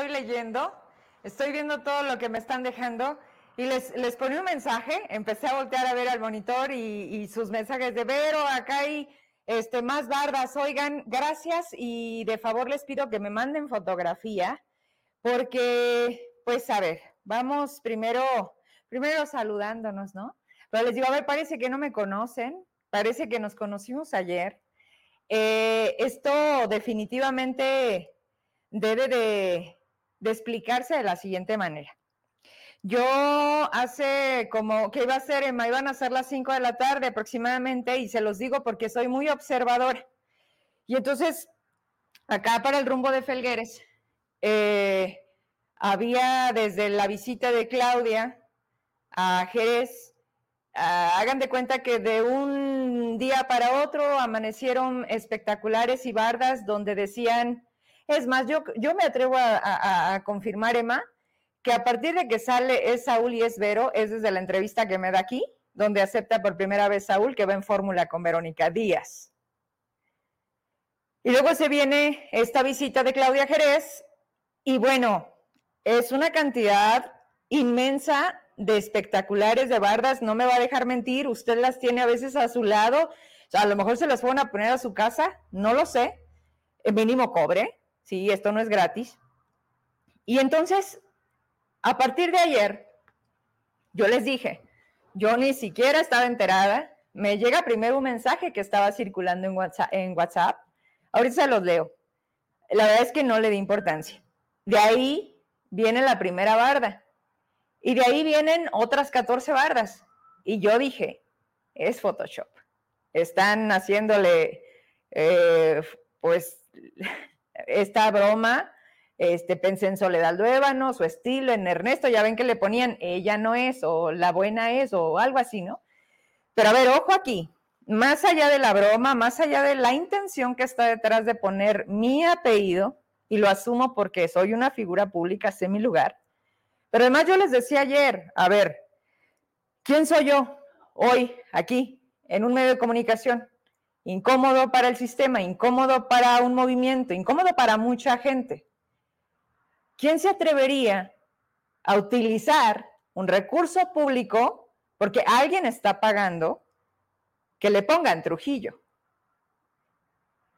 estoy leyendo, estoy viendo todo lo que me están dejando y les, les ponía un mensaje, empecé a voltear a ver al monitor y, sus mensajes de Vero, acá hay este, más bardas, oigan, gracias y de favor les pido que me manden fotografía porque, pues a ver, vamos primero, primero saludándonos, ¿no? Pero les digo, a ver, parece que no me conocen, parece que nos conocimos ayer. Eh, esto definitivamente debe de, de explicarse de la siguiente manera. Yo hace como que iba a ser, iban a ser las 5 de la tarde aproximadamente, y se los digo porque soy muy observador. Y entonces, acá para el rumbo de Felgueres, eh, había desde la visita de Claudia a Jerez, hagan de cuenta que de un día para otro amanecieron espectaculares y bardas donde decían, es más, yo, yo me atrevo a, confirmar, Emma, que a partir de que sale es Saúl y es Vero, es desde la entrevista que me da aquí, donde acepta por primera vez Saúl que va en fórmula con Verónica Díaz. Y luego se viene esta visita de Claudia Jerez y bueno, es una cantidad inmensa de espectaculares de bardas, no me va a dejar mentir, usted las tiene a veces a su lado, a lo mejor se las van a poner a su casa, no lo sé, el mínimo cobre, sí, esto no es gratis. Y entonces a partir de ayer, yo les dije, yo ni siquiera estaba enterada. Me llega primero un mensaje que estaba circulando en WhatsApp. Ahorita se los leo. La verdad es que no le di importancia. De ahí viene la primera barda. Y de ahí vienen otras 14 bardas. Y yo dije, es Photoshop. Están haciéndole, eh, pues, esta broma este, pensé en Soledad Luébano, su estilo, en Ernesto, ya ven que le ponían ella no es, o la buena es, o algo así, ¿no? Pero a ver, ojo aquí, más allá de la broma, más allá de la intención que está detrás de poner mi apellido, y lo asumo porque soy una figura pública, sé mi lugar, pero además yo les decía ayer, a ver, ¿quién soy yo hoy aquí en un medio de comunicación? Incómodo para el sistema, incómodo para un movimiento, incómodo para mucha gente. ¿quién se atrevería a utilizar un recurso público porque alguien está pagando que le pongan Trujillo?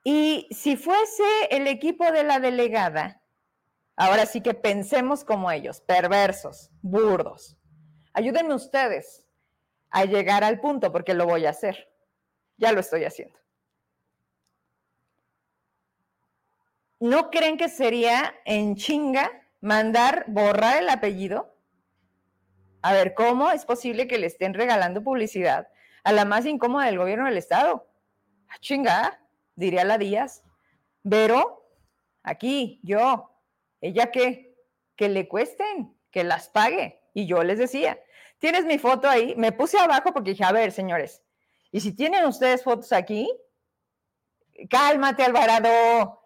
Y si fuese el equipo de la delegada, ahora sí que pensemos como ellos, perversos, burdos. Ayúdenme ustedes a llegar al punto porque lo voy a hacer. Ya lo estoy haciendo. ¿no creen que sería en chinga mandar borrar el apellido? A ver, ¿cómo es posible que le estén regalando publicidad a la más incómoda del gobierno del Estado? A ah, chinga, diría la Díaz. Pero, aquí, yo, ¿ella qué? Que le cuesten, que las pague. Y yo les decía, tienes mi foto ahí, me puse abajo porque dije, a ver, señores, y si tienen ustedes fotos aquí, cálmate, Alvarado,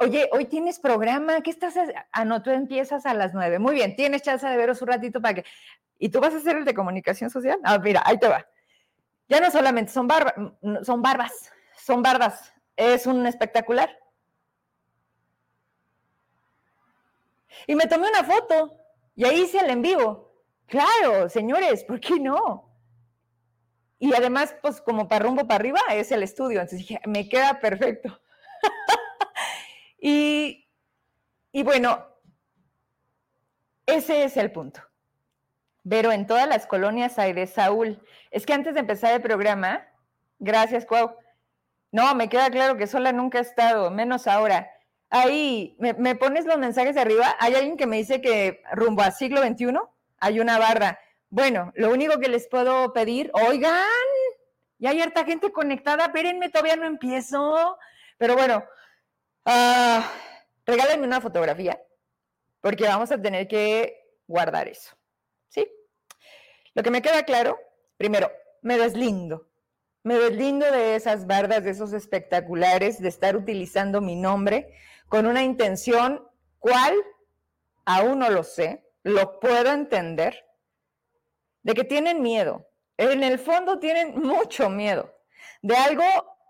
oye, hoy tienes programa, ¿qué estás haciendo? Ah, no, tú empiezas a las nueve. Muy bien, tienes chance de veros un ratito para que... ¿Y tú vas a hacer el de comunicación social? Ah, mira, ahí te va. Ya no solamente son, barbas, son barbas, son bardas. Es un espectacular. Y me tomé una foto y ahí hice el en vivo. Claro, señores, ¿por qué no? Y además, pues como para rumbo para arriba es el estudio. Entonces dije, me queda perfecto. Y, bueno, ese es el punto. Pero en todas las colonias hay de Saúl. Es que antes de empezar el programa, gracias, Cuau. No, me queda claro que sola nunca he estado, menos ahora. Ahí, me, pones los mensajes de arriba. Hay alguien que me dice que rumbo al siglo XXI hay una barra. Bueno, lo único que les puedo pedir, oigan, ya hay harta gente conectada, espérenme, todavía no empiezo. Pero bueno, Uh, regálenme una fotografía, porque vamos a tener que guardar eso. ¿Sí? Lo que me queda claro, primero, me deslindo. Me deslindo de esas bardas, de esos espectaculares, de estar utilizando mi nombre con una intención, ¿cuál? Aún no lo sé, lo puedo entender, de que tienen miedo. En el fondo tienen mucho miedo de algo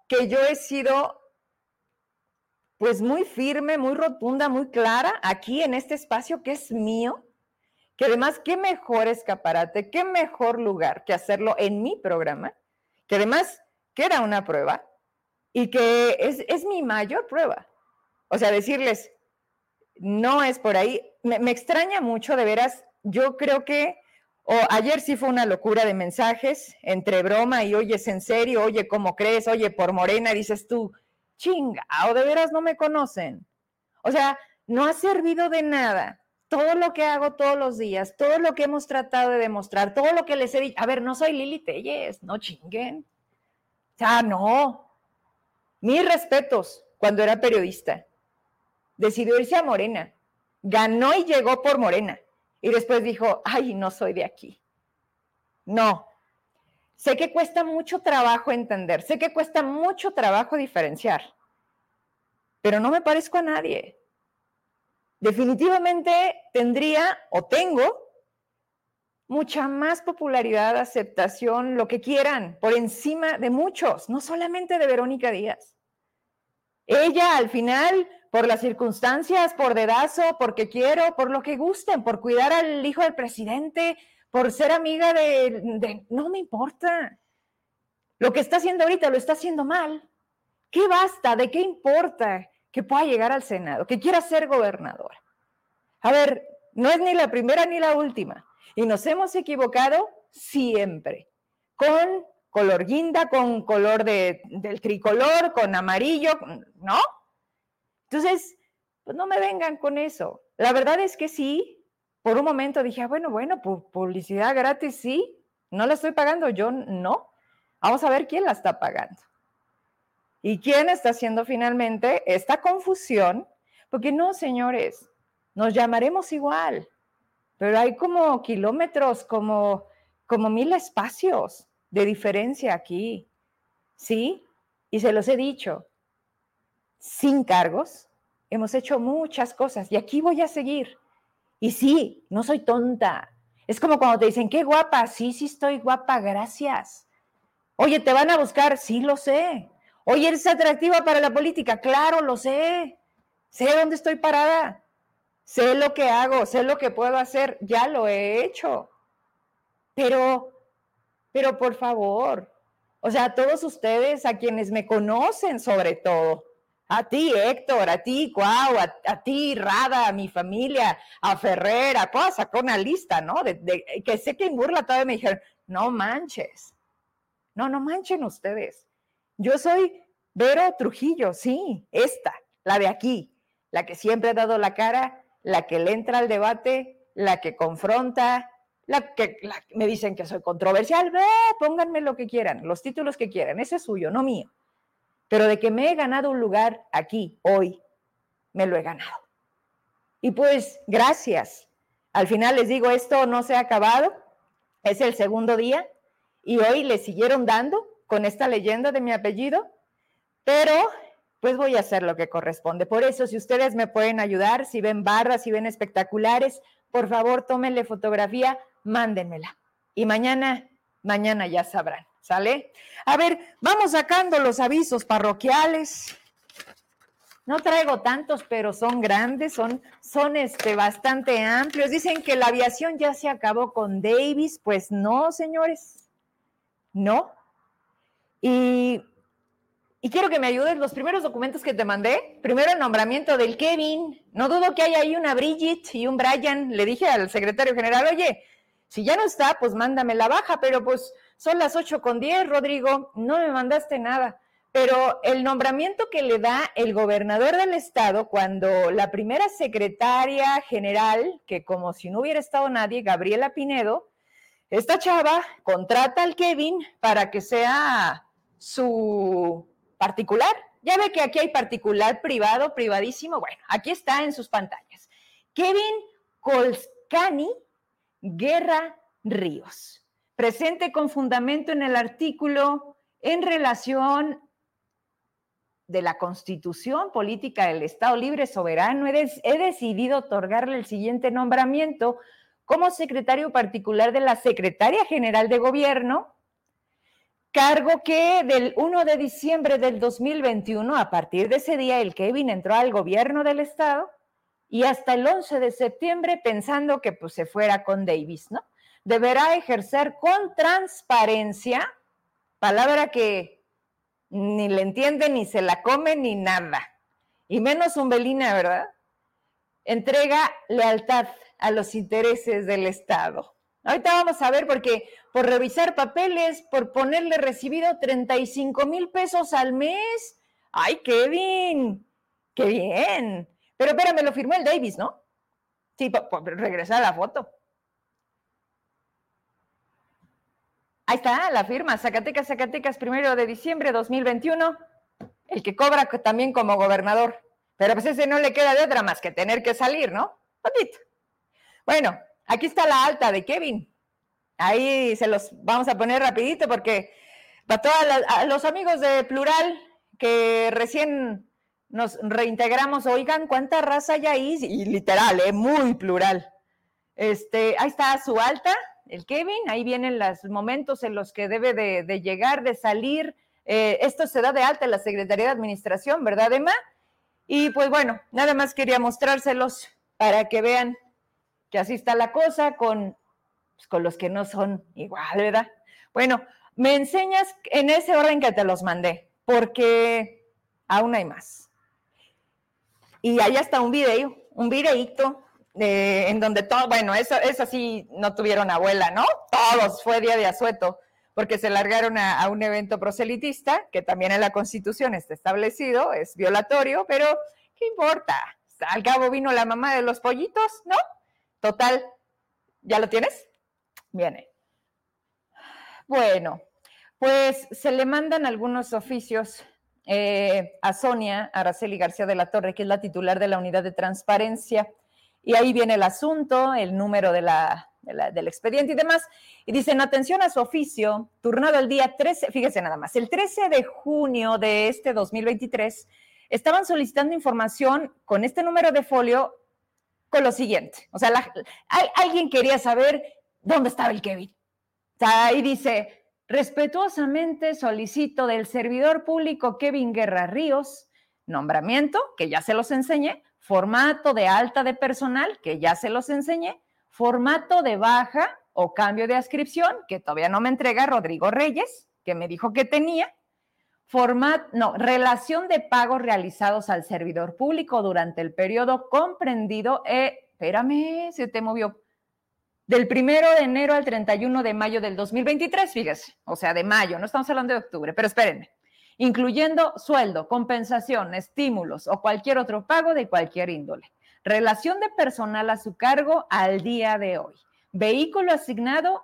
que yo he sido pues muy firme, muy rotunda, muy clara aquí en este espacio que es mío, que además qué mejor escaparate, qué mejor lugar que hacerlo en mi programa, que además queda una prueba y que es, es mi mayor prueba. O sea, decirles, no es por ahí, me, me extraña mucho, de veras, yo creo que o ayer sí fue una locura de mensajes entre broma y oye, ¿es en serio? Oye, ¿cómo crees? Oye, por Morena dices tú, chinga, o de veras no me conocen. O sea, no ha servido de nada. Todo lo que hago todos los días, todo lo que hemos tratado de demostrar, todo lo que les he dicho. A ver, no soy Lili Telles, no chinguen. O sea, no. Mis respetos cuando era periodista. Decidió irse a Morena. Ganó y llegó por Morena y después dijo, ay, no soy de aquí. No. Sé que cuesta mucho trabajo entender, sé que cuesta mucho trabajo diferenciar, pero no me parezco a nadie. Definitivamente tendría o tengo mucha más popularidad, aceptación, lo que quieran, por encima de muchos, no solamente de Verónica Díaz. Ella al final por las circunstancias, por dedazo, porque quiero, por lo que gusten, por cuidar al hijo del presidente, por ser amiga de, No me importa. Lo que está haciendo ahorita lo está haciendo mal. ¿Qué basta? ¿De qué importa que pueda llegar al Senado, que quiera ser gobernadora? A ver, no es ni la primera ni la última. Y nos hemos equivocado siempre. Con color guinda, con color de, del tricolor, con amarillo, ¿no? Entonces, pues no me vengan con eso. La verdad es que sí, por un momento dije, ah, bueno, bueno, publicidad gratis sí, no la estoy pagando, yo no. Vamos a ver quién la está pagando. ¿Y quién está haciendo finalmente esta confusión? Porque no, señores, nos llamaremos igual, pero hay como kilómetros, como, como mil espacios de diferencia aquí. ¿Sí? Y se los he dicho, sin cargos, hemos hecho muchas cosas y aquí voy a seguir. Y sí, no soy tonta. Es como cuando te dicen, qué guapa, sí, sí estoy guapa, gracias. Oye, ¿te van a buscar? Sí, lo sé. Oye, ¿eres atractiva para la política? Claro, lo sé. Sé dónde estoy parada. Sé lo que hago, sé lo que puedo hacer. Ya lo he hecho. Pero, pero por favor, o sea, a todos ustedes, a quienes me conocen sobre todo, a ti, Héctor, a ti, Cuau, a, ti, Rada, a mi familia, a Ferrer, a todas, sacó una lista, ¿no? De, que sé que en burla todavía me dijeron, no manches. No, no manchen ustedes. Yo soy Vero Trujillo, sí, esta, la de aquí, la que siempre ha dado la cara, la que le entra al debate, la que confronta, la que me dicen que soy controversial, ve, pónganme lo que quieran, los títulos que quieran, ese es suyo, no mío pero de que me he ganado un lugar aquí, hoy, me lo he ganado. Y pues gracias. Al final les digo, esto no se ha acabado, es el segundo día y hoy le siguieron dando con esta leyenda de mi apellido, pero pues voy a hacer lo que corresponde. Por eso, si ustedes me pueden ayudar, si ven barras, si ven espectaculares, por favor, tómenle fotografía, mándenmela. Y mañana, mañana ya sabrán. ¿Sale? A ver, vamos sacando los avisos parroquiales. No traigo tantos, pero son grandes, son, son este, bastante amplios. Dicen que la aviación ya se acabó con Davis. Pues no, señores. No. Y, y quiero que me ayudes los primeros documentos que te mandé. Primero el nombramiento del Kevin. No dudo que haya ahí una Bridget y un Brian. Le dije al secretario general, oye, si ya no está, pues mándame la baja, pero pues son las ocho con diez, Rodrigo, no me mandaste nada. Pero el nombramiento que le da el gobernador del estado cuando la primera secretaria general, que como si no hubiera estado nadie, Gabriela Pinedo, esta chava contrata al Kevin para que sea su particular. Ya ve que aquí hay particular, privado, privadísimo. Bueno, aquí está en sus pantallas. Kevin Colscani Guerra Ríos presente con fundamento en el artículo en relación de la Constitución Política del Estado Libre Soberano, he, decidido otorgarle el siguiente nombramiento como secretario particular de la Secretaria General de Gobierno, Cargo que del 1 de diciembre del 2021, a partir de ese día, el Kevin entró al gobierno del estado y hasta el 11 de septiembre pensando que pues se fuera con Davis, ¿no? Deberá ejercer con transparencia, palabra que ni le entiende, ni se la come, ni nada, y menos Umbelina, ¿verdad? Entrega lealtad a los intereses del Estado. Ahorita vamos a ver porque por revisar papeles, por ponerle recibido 35 mil pesos al mes. ¡Ay, Kevin! ¡Qué bien! Pero espérame, lo firmó el Davis, ¿no? Sí, regresa a la foto. Ahí está, la firma, Zacatecas, Zacatecas, primero de diciembre de 2021, el que cobra también como gobernador. Pero pues ese no le queda de otra más que tener que salir, ¿no? Patito. Bueno, aquí está la alta de Kevin. Ahí se los vamos a poner rapidito porque para todos los amigos de Plural que recién nos reintegramos, oigan, ¿cuánta raza hay ahí? Y literal, ¿eh? muy plural. Este, ahí está su alta, el Kevin, ahí vienen los momentos en los que debe de, llegar, de salir. Eh, esto se da de alta en la Secretaría de Administración, ¿verdad, Emma? Y pues bueno, nada más quería mostrárselos para que vean que así está la cosa con, pues, con los que no son igual, ¿verdad? Bueno, me enseñas en ese orden que te los mandé, porque aún hay más. Y ahí está un video, un videíto en donde todo, bueno, eso, eso sí no tuvieron abuela, ¿no? Todos fue día de asueto, porque se largaron a, un evento proselitista, que también en la Constitución está establecido, es violatorio, pero ¿qué importa? Al cabo vino la mamá de los pollitos, ¿no? Total, ¿ya lo tienes? Viene. Bueno, pues se le mandan algunos oficios eh, a Sonia Araceli García de la Torre, que es la titular de la unidad de transparencia y ahí viene el asunto, el número de la, del expediente y demás. Y dicen, atención a su oficio, turnado el día 13, fíjese nada más, el 13 de junio de este 2023, estaban solicitando información con este número de folio con lo siguiente. O sea, alguien quería saber dónde estaba el Kevin. O ahí dice, respetuosamente solicito del servidor público Kevin Guerra Ríos, nombramiento, que ya se los enseñé, formato de alta de personal, que ya se los enseñé, formato de baja o cambio de ascripción, que todavía no me entrega Rodrigo Reyes, que me dijo que tenía, formato, no, relación de pagos realizados al servidor público durante el periodo comprendido, eh, espérame, se te movió, del primero de enero al 31 de mayo del 2023, fíjese, o sea, de mayo, no estamos hablando de octubre, pero espérenme incluyendo sueldo, compensación, estímulos o cualquier otro pago de cualquier índole. Relación de personal a su cargo al día de hoy. Vehículo asignado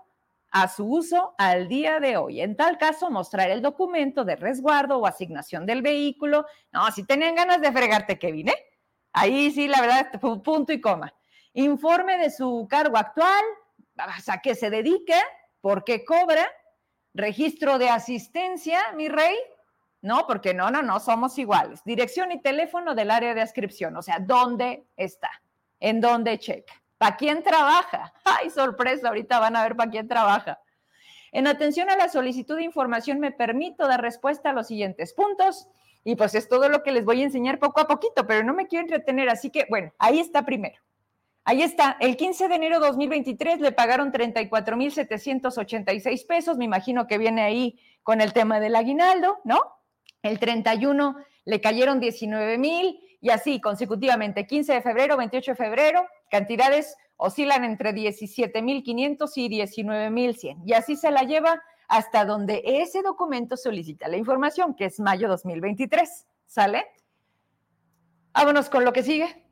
a su uso al día de hoy. En tal caso, mostrar el documento de resguardo o asignación del vehículo. No, si tenían ganas de fregarte, Kevin, ¿eh? Ahí sí, la verdad, punto y coma. Informe de su cargo actual, a qué se dedique, por qué cobra, registro de asistencia, mi rey, no, porque no, no, no, somos iguales. Dirección y teléfono del área de ascripción, o sea, ¿dónde está? ¿En dónde checa? ¿Para quién trabaja? ¡Ay, sorpresa! Ahorita van a ver para quién trabaja. En atención a la solicitud de información, me permito dar respuesta a los siguientes puntos. Y pues es todo lo que les voy a enseñar poco a poquito, pero no me quiero entretener, así que bueno, ahí está primero. Ahí está, el 15 de enero de 2023 le pagaron 34.786 pesos, me imagino que viene ahí con el tema del aguinaldo, ¿no? El 31 le cayeron 19 mil y así consecutivamente, 15 de febrero, 28 de febrero, cantidades oscilan entre 17 mil 500 y 19 mil 100. Y así se la lleva hasta donde ese documento solicita la información, que es mayo 2023. ¿Sale? Vámonos con lo que sigue.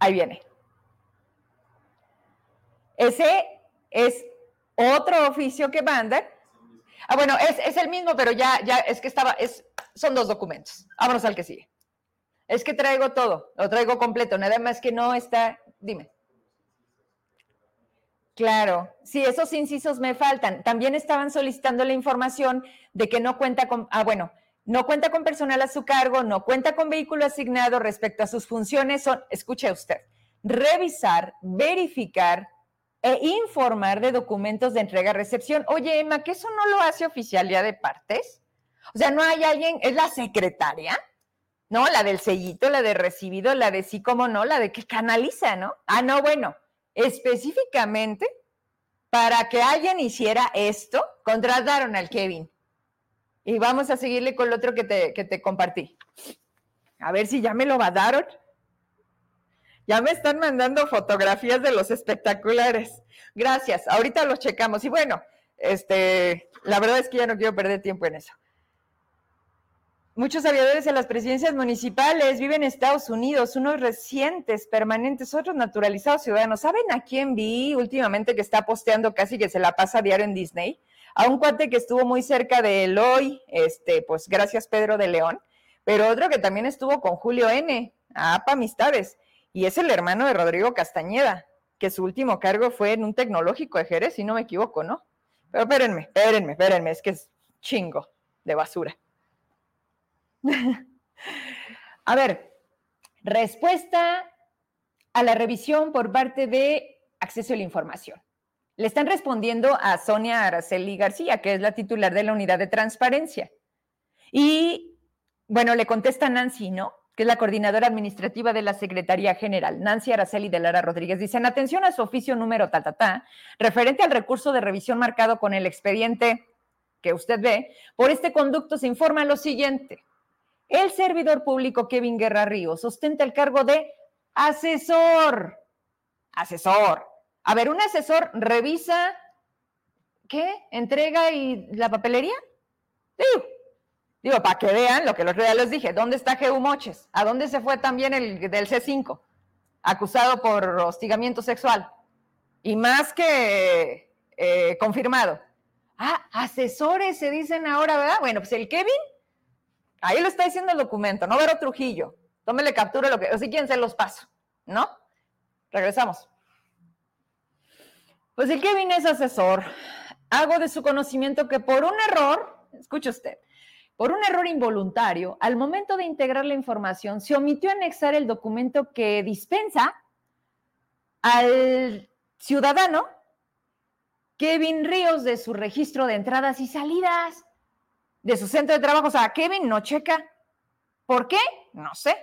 Ahí viene. Ese es otro oficio que mandan. Ah, bueno, es, el mismo, pero ya, ya es que estaba, es, son dos documentos. Vámonos al que sigue. Es que traigo todo, lo traigo completo, nada más que no está, dime. Claro, sí, esos incisos me faltan. También estaban solicitando la información de que no cuenta con, ah, bueno, no cuenta con personal a su cargo, no cuenta con vehículo asignado respecto a sus funciones, son, escuche usted, revisar, verificar e informar de documentos de entrega-recepción. Oye, Emma, ¿que eso no lo hace oficialía de partes? O sea, no hay alguien, es la secretaria, ¿no? La del sellito, la de recibido, la de sí, como no, la de que canaliza, ¿no? Ah, no, bueno, específicamente para que alguien hiciera esto, contrataron al Kevin. Y vamos a seguirle con el otro que te, que te compartí. A ver si ya me lo mandaron. Ya me están mandando fotografías de los espectaculares. Gracias. Ahorita los checamos. Y bueno, este, la verdad es que ya no quiero perder tiempo en eso. Muchos aviadores en las presidencias municipales viven en Estados Unidos, unos recientes, permanentes, otros naturalizados ciudadanos. ¿Saben a quién vi últimamente que está posteando casi que se la pasa diario en Disney? A un cuate que estuvo muy cerca de Eloy, este, pues gracias Pedro de León, pero otro que también estuvo con Julio N, a APA Amistades, y es el hermano de Rodrigo Castañeda, que su último cargo fue en un tecnológico de Jerez, si no me equivoco, ¿no? Pero espérenme, espérenme, espérenme, es que es chingo de basura. a ver, respuesta a la revisión por parte de acceso a la información. Le están respondiendo a Sonia Araceli García, que es la titular de la unidad de transparencia. Y bueno, le contesta Nancy, ¿no? Que es la coordinadora administrativa de la Secretaría General, Nancy Araceli de Lara Rodríguez. Dicen, atención a su oficio número ta, referente al recurso de revisión marcado con el expediente que usted ve, por este conducto se informa lo siguiente. El servidor público Kevin Guerra Ríos ostenta el cargo de asesor. Asesor. A ver, un asesor revisa, ¿qué? ¿Entrega y la papelería? Digo, digo, para que vean lo que los días les dije, ¿dónde está Geu Moches? ¿A dónde se fue también el del C5? Acusado por hostigamiento sexual. Y más que eh, confirmado. Ah, asesores se dicen ahora, ¿verdad? Bueno, pues el Kevin Ahí lo está diciendo el documento, no Vero Trujillo. Tómele captura lo que, o si quieren se los paso, ¿no? Regresamos. Pues el Kevin es asesor. Hago de su conocimiento que por un error, escuche usted, por un error involuntario, al momento de integrar la información, se omitió anexar el documento que dispensa al ciudadano Kevin Ríos de su registro de entradas y salidas de su centro de trabajo. O sea, Kevin no checa. ¿Por qué? No sé.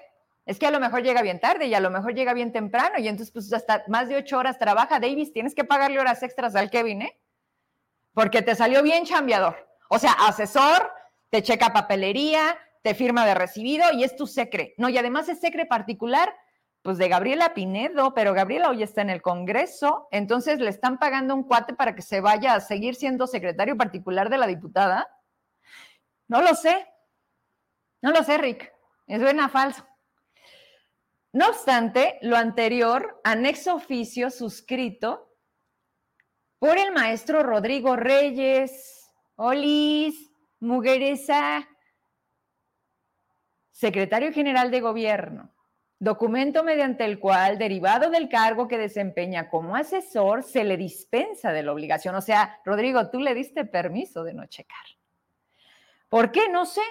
Es que a lo mejor llega bien tarde y a lo mejor llega bien temprano y entonces pues hasta más de ocho horas trabaja. Davis, tienes que pagarle horas extras al Kevin, ¿eh? Porque te salió bien chambeador. O sea, asesor, te checa papelería, te firma de recibido y es tu secre. No, y además es secre particular, pues de Gabriela Pinedo, pero Gabriela hoy está en el Congreso, entonces le están pagando un cuate para que se vaya a seguir siendo secretario particular de la diputada. No lo sé. No lo sé, Rick. Es suena falso. No obstante, lo anterior, anexo oficio suscrito por el maestro Rodrigo Reyes, Olis, Mugueresa, secretario general de gobierno, documento mediante el cual, derivado del cargo que desempeña como asesor, se le dispensa de la obligación. O sea, Rodrigo, tú le diste permiso de no checar. ¿Por qué? No sé.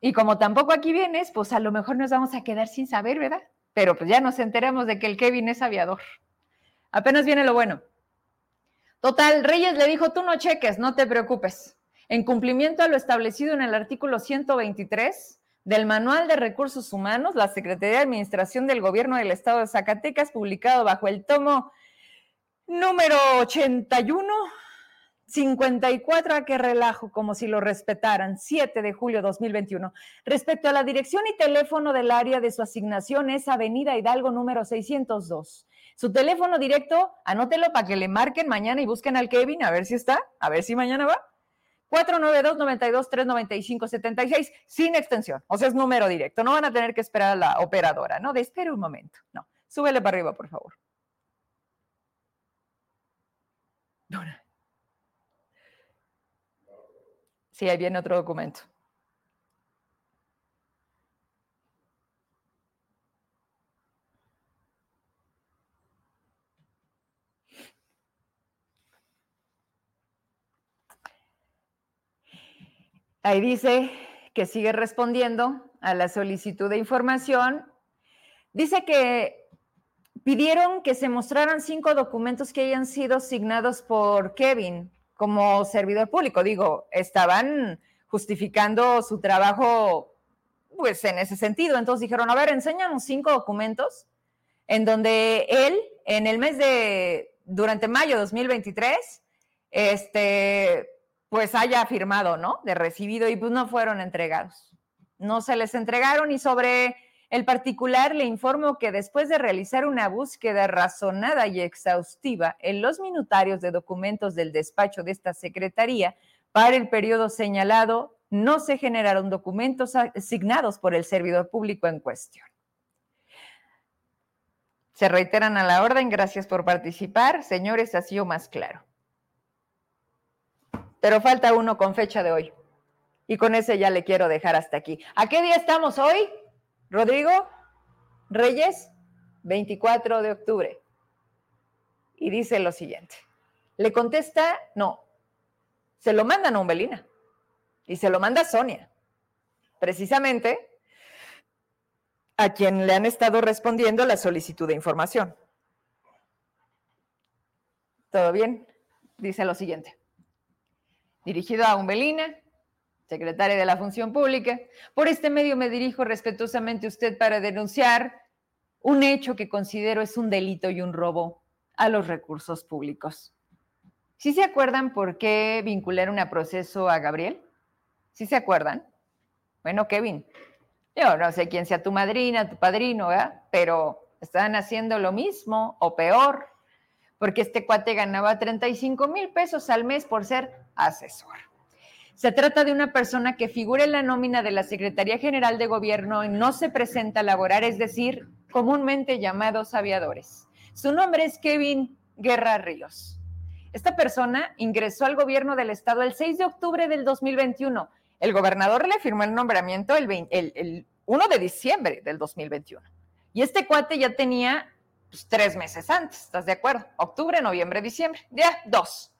Y como tampoco aquí vienes, pues a lo mejor nos vamos a quedar sin saber, ¿verdad? Pero pues ya nos enteramos de que el Kevin es aviador. Apenas viene lo bueno. Total, Reyes le dijo, tú no cheques, no te preocupes. En cumplimiento a lo establecido en el artículo 123 del Manual de Recursos Humanos, la Secretaría de Administración del Gobierno del Estado de Zacatecas, publicado bajo el tomo número 81 54 a que relajo, como si lo respetaran, 7 de julio 2021. Respecto a la dirección y teléfono del área de su asignación es Avenida Hidalgo número 602. Su teléfono directo, anótelo para que le marquen mañana y busquen al Kevin, a ver si está, a ver si mañana va. 492-92-395-76, sin extensión, o sea, es número directo. No van a tener que esperar a la operadora, ¿no? De espera un momento, no. Súbele para arriba, por favor. Dona. Sí, ahí viene otro documento. Ahí dice que sigue respondiendo a la solicitud de información. Dice que pidieron que se mostraran cinco documentos que hayan sido signados por Kevin como servidor público. Digo, estaban justificando su trabajo pues en ese sentido. Entonces dijeron, a ver, enséñanos cinco documentos en donde él, en el mes de, durante mayo de 2023, este, pues haya firmado, ¿no? De recibido y pues no fueron entregados. No se les entregaron y sobre el particular le informo que después de realizar una búsqueda razonada y exhaustiva en los minutarios de documentos del despacho de esta secretaría para el periodo señalado, no se generaron documentos asignados por el servidor público en cuestión. Se reiteran a la orden, gracias por participar. Señores, ha sido más claro. Pero falta uno con fecha de hoy. Y con ese ya le quiero dejar hasta aquí. ¿A qué día estamos hoy? Rodrigo Reyes, 24 de octubre. Y dice lo siguiente. Le contesta, no, se lo mandan a Umbelina y se lo manda Sonia, precisamente a quien le han estado respondiendo la solicitud de información. ¿Todo bien? Dice lo siguiente. Dirigido a Umbelina, secretaria de la Función Pública, por este medio me dirijo respetuosamente a usted para denunciar un hecho que considero es un delito y un robo a los recursos públicos. ¿Sí se acuerdan por qué vincularon a proceso a Gabriel? ¿Sí se acuerdan? Bueno, Kevin, yo no sé quién sea tu madrina, tu padrino, ¿verdad? Pero están haciendo lo mismo o peor, porque este cuate ganaba 35 mil pesos al mes por ser asesor. Se trata de una persona que figura en la nómina de la Secretaría General de Gobierno y no se presenta a laborar, es decir, comúnmente llamados aviadores. Su nombre es Kevin Guerra Ríos. Esta persona ingresó al gobierno del estado el 6 de octubre del 2021 el gobernador le firmó el nombramiento el, 1 de diciembre del 2021. Y este cuate ya tenía pues, tres meses antes, ¿estás de acuerdo? Octubre, noviembre, diciembre. Ya, dos.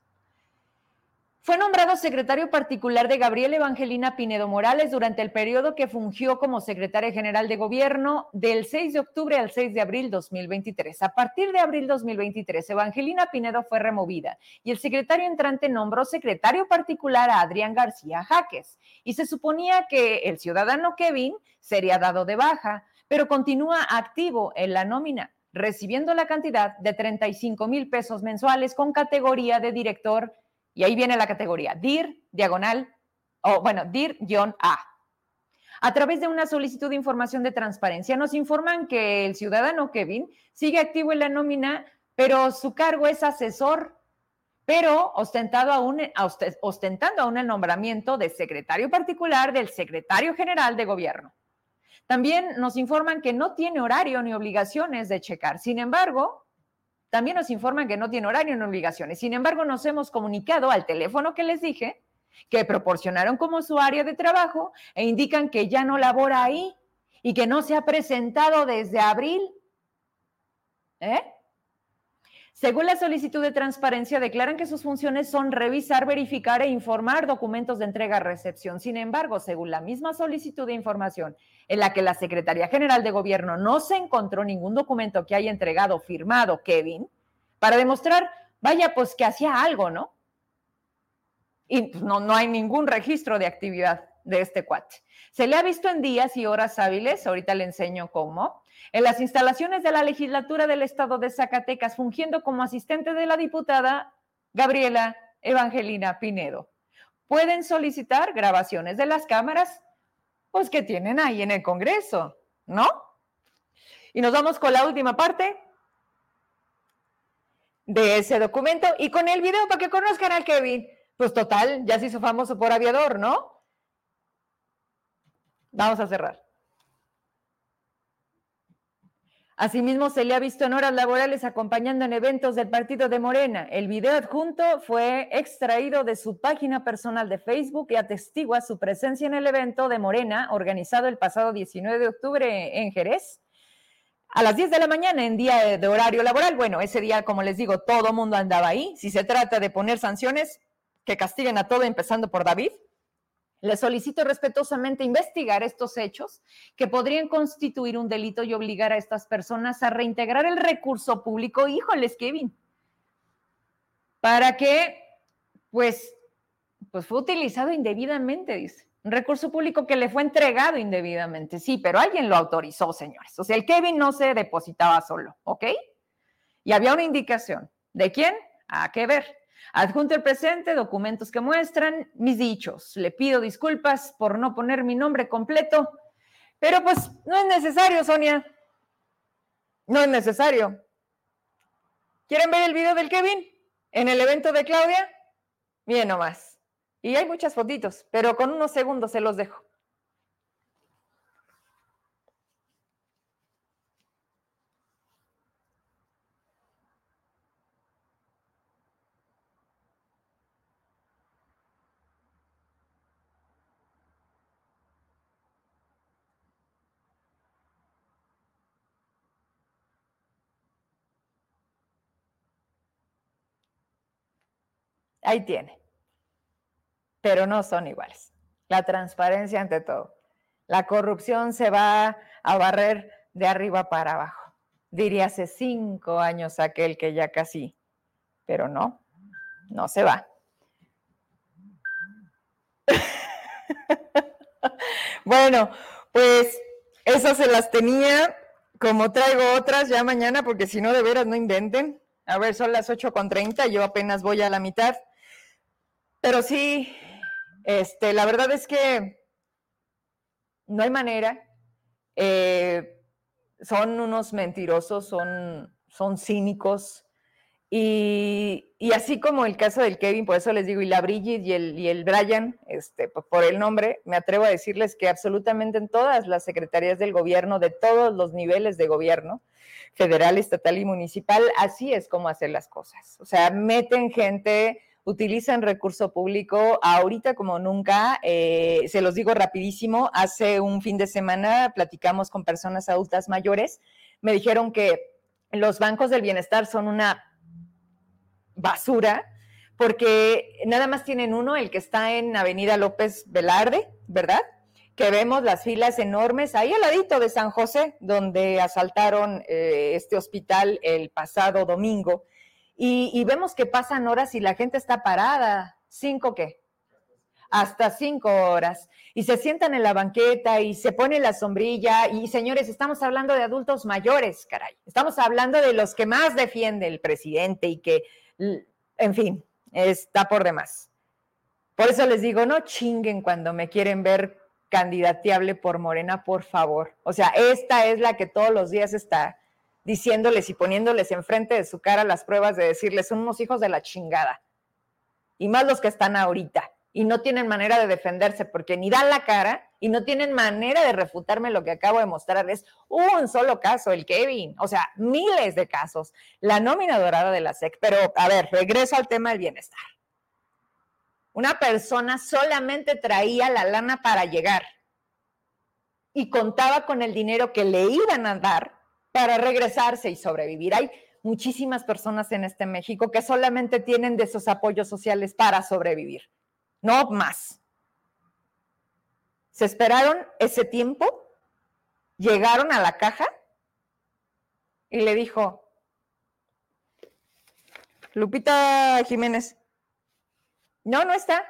Fue nombrado secretario particular de Gabriel Evangelina Pinedo Morales durante el periodo que fungió como secretaria general de gobierno del 6 de octubre al 6 de abril 2023. A partir de abril 2023, Evangelina Pinedo fue removida y el secretario entrante nombró secretario particular a Adrián García Jaques. Y se suponía que el ciudadano Kevin sería dado de baja, pero continúa activo en la nómina recibiendo la cantidad de 35 mil pesos mensuales con categoría de director y ahí viene la categoría, DIR, diagonal, o bueno, DIR-A. A través de una solicitud de información de transparencia, nos informan que el ciudadano Kevin sigue activo en la nómina, pero su cargo es asesor, pero ostentado aún, ostentando aún el nombramiento de secretario particular del secretario general de gobierno. También nos informan que no tiene horario ni obligaciones de checar. Sin embargo, también nos informan que no tiene horario ni obligaciones. Sin embargo, nos hemos comunicado al teléfono que les dije, que proporcionaron como su área de trabajo e indican que ya no labora ahí y que no se ha presentado desde abril. ¿Eh? Según la solicitud de transparencia, declaran que sus funciones son revisar, verificar e informar documentos de entrega-recepción. Sin embargo, según la misma solicitud de información, en la que la Secretaría General de Gobierno no se encontró ningún documento que haya entregado firmado Kevin, para demostrar, vaya, pues que hacía algo, ¿no? Y pues, no, no hay ningún registro de actividad de este cuate. Se le ha visto en días y horas hábiles, ahorita le enseño cómo, en las instalaciones de la legislatura del estado de Zacatecas, fungiendo como asistente de la diputada Gabriela Evangelina Pinedo. Pueden solicitar grabaciones de las cámaras, pues que tienen ahí en el Congreso, ¿no? Y nos vamos con la última parte de ese documento y con el video para que conozcan al Kevin. Pues total, ya se hizo famoso por aviador, ¿no? Vamos a cerrar. Asimismo, se le ha visto en horas laborales acompañando en eventos del partido de Morena. El video adjunto fue extraído de su página personal de Facebook y atestigua su presencia en el evento de Morena organizado el pasado 19 de octubre en Jerez. A las 10 de la mañana en día de horario laboral. Bueno, ese día, como les digo, todo mundo andaba ahí. Si se trata de poner sanciones, que castiguen a todo, empezando por David. Le solicito respetuosamente investigar estos hechos que podrían constituir un delito y obligar a estas personas a reintegrar el recurso público. Híjoles, Kevin. Para que, pues, pues fue utilizado indebidamente, dice. Un recurso público que le fue entregado indebidamente. Sí, pero alguien lo autorizó, señores. O sea, el Kevin no se depositaba solo, ¿ok? Y había una indicación. ¿De quién? A qué ver. Adjunto el presente, documentos que muestran mis dichos. Le pido disculpas por no poner mi nombre completo, pero pues no es necesario, Sonia. No es necesario. ¿Quieren ver el video del Kevin en el evento de Claudia? Bien nomás. Y hay muchas fotitos, pero con unos segundos se los dejo. Ahí tiene. Pero no son iguales. La transparencia ante todo. La corrupción se va a barrer de arriba para abajo. Diría hace cinco años aquel que ya casi, pero no, no se va. bueno, pues esas se las tenía, como traigo otras ya mañana, porque si no, de veras no inventen. A ver, son las 8.30, yo apenas voy a la mitad. Pero sí, este, la verdad es que no hay manera. Eh, son unos mentirosos, son, son cínicos. Y, así como el caso del Kevin, por eso les digo, y la Bridget y el, y el Brian, este, por el nombre, me atrevo a decirles que absolutamente en todas las secretarías del gobierno, de todos los niveles de gobierno, federal, estatal y municipal, así es como hacer las cosas. O sea, meten gente utilizan recurso público ahorita como nunca. Eh, se los digo rapidísimo, hace un fin de semana platicamos con personas adultas mayores, me dijeron que los bancos del bienestar son una basura porque nada más tienen uno, el que está en Avenida López Velarde, ¿verdad? Que vemos las filas enormes ahí al ladito de San José, donde asaltaron eh, este hospital el pasado domingo y, vemos que pasan horas y la gente está parada. ¿Cinco qué? Hasta cinco horas. Y se sientan en la banqueta y se pone la sombrilla. Y señores, estamos hablando de adultos mayores, caray. Estamos hablando de los que más defiende el presidente y que, en fin, está por demás. Por eso les digo, no chinguen cuando me quieren ver candidateable por Morena, por favor. O sea, esta es la que todos los días está diciéndoles y poniéndoles enfrente de su cara las pruebas de decirles, son unos hijos de la chingada. Y más los que están ahorita. Y no tienen manera de defenderse porque ni dan la cara y no tienen manera de refutarme lo que acabo de mostrarles. Un solo caso, el Kevin. O sea, miles de casos. La nómina dorada de la SEC. Pero, a ver, regreso al tema del bienestar. Una persona solamente traía la lana para llegar y contaba con el dinero que le iban a dar para regresarse y sobrevivir. Hay muchísimas personas en este México que solamente tienen de esos apoyos sociales para sobrevivir, no más. Se esperaron ese tiempo, llegaron a la caja y le dijo, Lupita Jiménez, no, no está,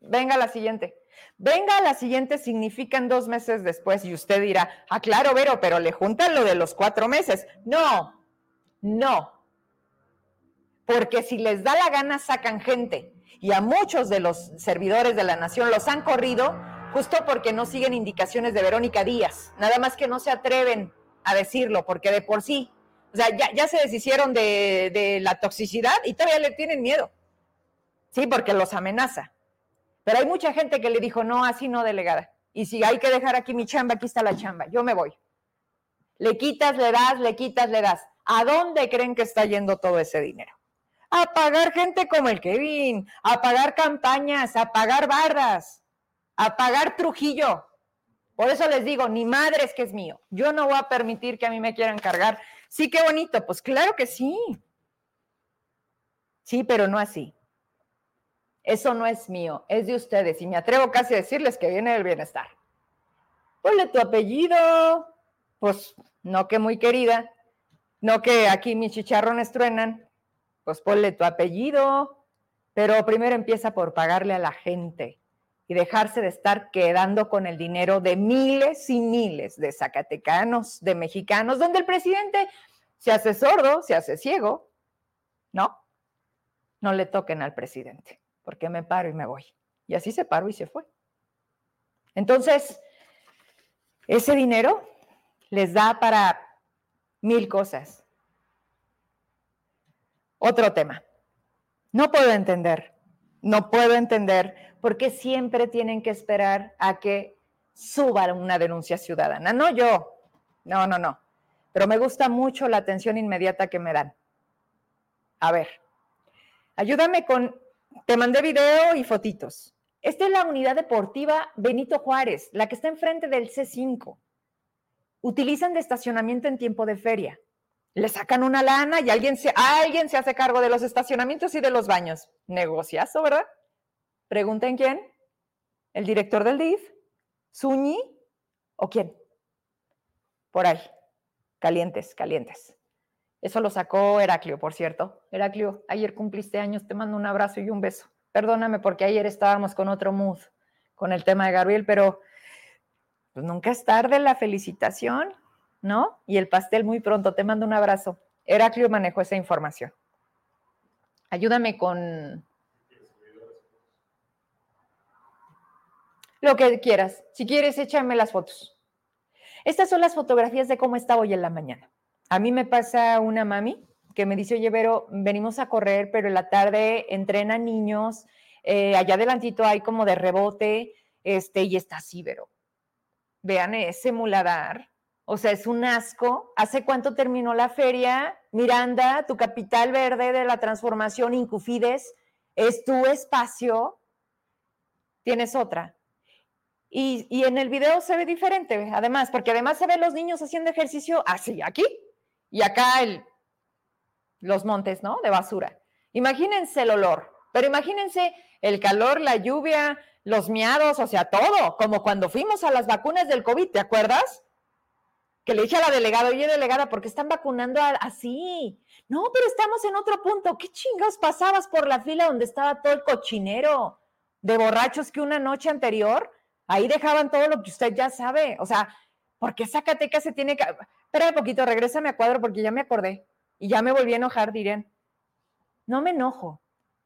venga la siguiente. Venga a la siguiente significan dos meses después y usted dirá, ah, claro, Vero, pero le juntan lo de los cuatro meses. No, no. Porque si les da la gana sacan gente y a muchos de los servidores de la nación los han corrido justo porque no siguen indicaciones de Verónica Díaz, nada más que no se atreven a decirlo, porque de por sí, o sea, ya, se deshicieron de, de la toxicidad y todavía le tienen miedo. Sí, porque los amenaza. Pero hay mucha gente que le dijo, no, así no, delegada. Y si hay que dejar aquí mi chamba, aquí está la chamba, yo me voy. Le quitas, le das, le quitas, le das. ¿A dónde creen que está yendo todo ese dinero? A pagar gente como el Kevin, a pagar campañas, a pagar barras, a pagar Trujillo. Por eso les digo, ni madre es que es mío. Yo no voy a permitir que a mí me quieran cargar. Sí, qué bonito. Pues claro que sí. Sí, pero no así. Eso no es mío, es de ustedes. Y me atrevo casi a decirles que viene del bienestar. Ponle tu apellido. Pues no que muy querida. No que aquí mis chicharrones truenan. Pues ponle tu apellido. Pero primero empieza por pagarle a la gente y dejarse de estar quedando con el dinero de miles y miles de zacatecanos, de mexicanos, donde el presidente se hace sordo, se hace ciego. No, no le toquen al presidente porque me paro y me voy. Y así se paró y se fue. Entonces, ese dinero les da para mil cosas. Otro tema. No puedo entender, no puedo entender por qué siempre tienen que esperar a que suba una denuncia ciudadana. No yo, no, no, no. Pero me gusta mucho la atención inmediata que me dan. A ver, ayúdame con te mandé video y fotitos. Esta es la unidad deportiva Benito Juárez, la que está enfrente del C5. Utilizan de estacionamiento en tiempo de feria. Le sacan una lana y alguien se, alguien se hace cargo de los estacionamientos y de los baños. Negociazo, ¿verdad? Pregunten quién. ¿El director del DIF? ¿Suñi? ¿O quién? Por ahí. Calientes, calientes. Eso lo sacó Heraclio, por cierto. Heraclio, ayer cumpliste años, te mando un abrazo y un beso. Perdóname porque ayer estábamos con otro mood, con el tema de Gabriel, pero pues nunca es tarde la felicitación, ¿no? Y el pastel muy pronto, te mando un abrazo. Heraclio manejó esa información. Ayúdame con lo que quieras. Si quieres, échame las fotos. Estas son las fotografías de cómo estaba hoy en la mañana. A mí me pasa una mami que me dice, oye, Vero, venimos a correr, pero en la tarde entrenan niños, eh, allá adelantito hay como de rebote, este, y está así, Vero. Vean ese muladar, o sea, es un asco. ¿Hace cuánto terminó la feria? Miranda, tu capital verde de la transformación, Incufides, es tu espacio. Tienes otra. Y, y, en el video se ve diferente, además, porque además se ven los niños haciendo ejercicio así, aquí, y acá el, los montes, ¿no? De basura. Imagínense el olor, pero imagínense el calor, la lluvia, los miados, o sea, todo, como cuando fuimos a las vacunas del COVID, ¿te acuerdas? Que le dije a la delegada, oye, delegada, ¿por qué están vacunando así? No, pero estamos en otro punto. ¿Qué chingados pasabas por la fila donde estaba todo el cochinero de borrachos que una noche anterior? Ahí dejaban todo lo que usted ya sabe. O sea, ¿por qué Zacatecas se tiene que espera un poquito, regrésame a cuadro porque ya me acordé y ya me volví a enojar, dirán. No me enojo,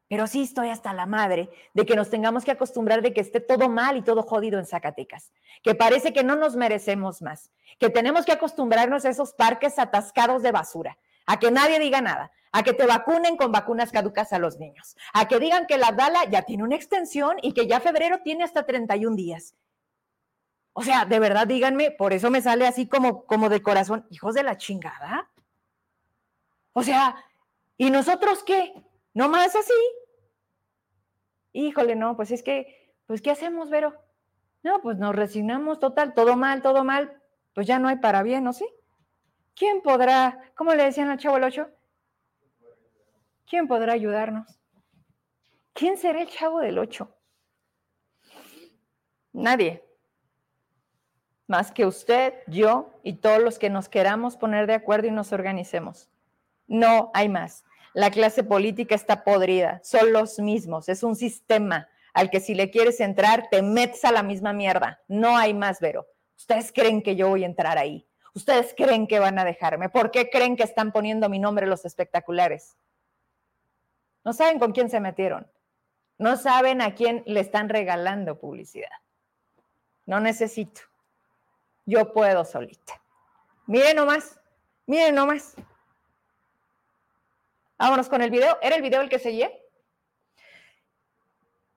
pero sí estoy hasta la madre de que nos tengamos que acostumbrar de que esté todo mal y todo jodido en Zacatecas, que parece que no nos merecemos más, que tenemos que acostumbrarnos a esos parques atascados de basura, a que nadie diga nada, a que te vacunen con vacunas caducas a los niños, a que digan que la Dala ya tiene una extensión y que ya febrero tiene hasta 31 días o sea, de verdad, díganme, por eso me sale así como, como de corazón, hijos de la chingada. O sea, ¿y nosotros qué? ¿No más así? Híjole, no, pues es que, pues ¿qué hacemos, Vero? No, pues nos resignamos, total, todo mal, todo mal, pues ya no hay para bien, ¿no sí? ¿Quién podrá, cómo le decían al chavo el ocho? ¿Quién podrá ayudarnos? ¿Quién será el chavo del ocho? Nadie más que usted, yo y todos los que nos queramos poner de acuerdo y nos organicemos. No hay más. La clase política está podrida, son los mismos, es un sistema al que si le quieres entrar, te metes a la misma mierda. No hay más, Vero. Ustedes creen que yo voy a entrar ahí. Ustedes creen que van a dejarme. ¿Por qué creen que están poniendo mi nombre los espectaculares? No saben con quién se metieron. No saben a quién le están regalando publicidad. No necesito. Yo puedo solita. Miren nomás, miren nomás. Vámonos con el video. ¿Era el video el que seguía?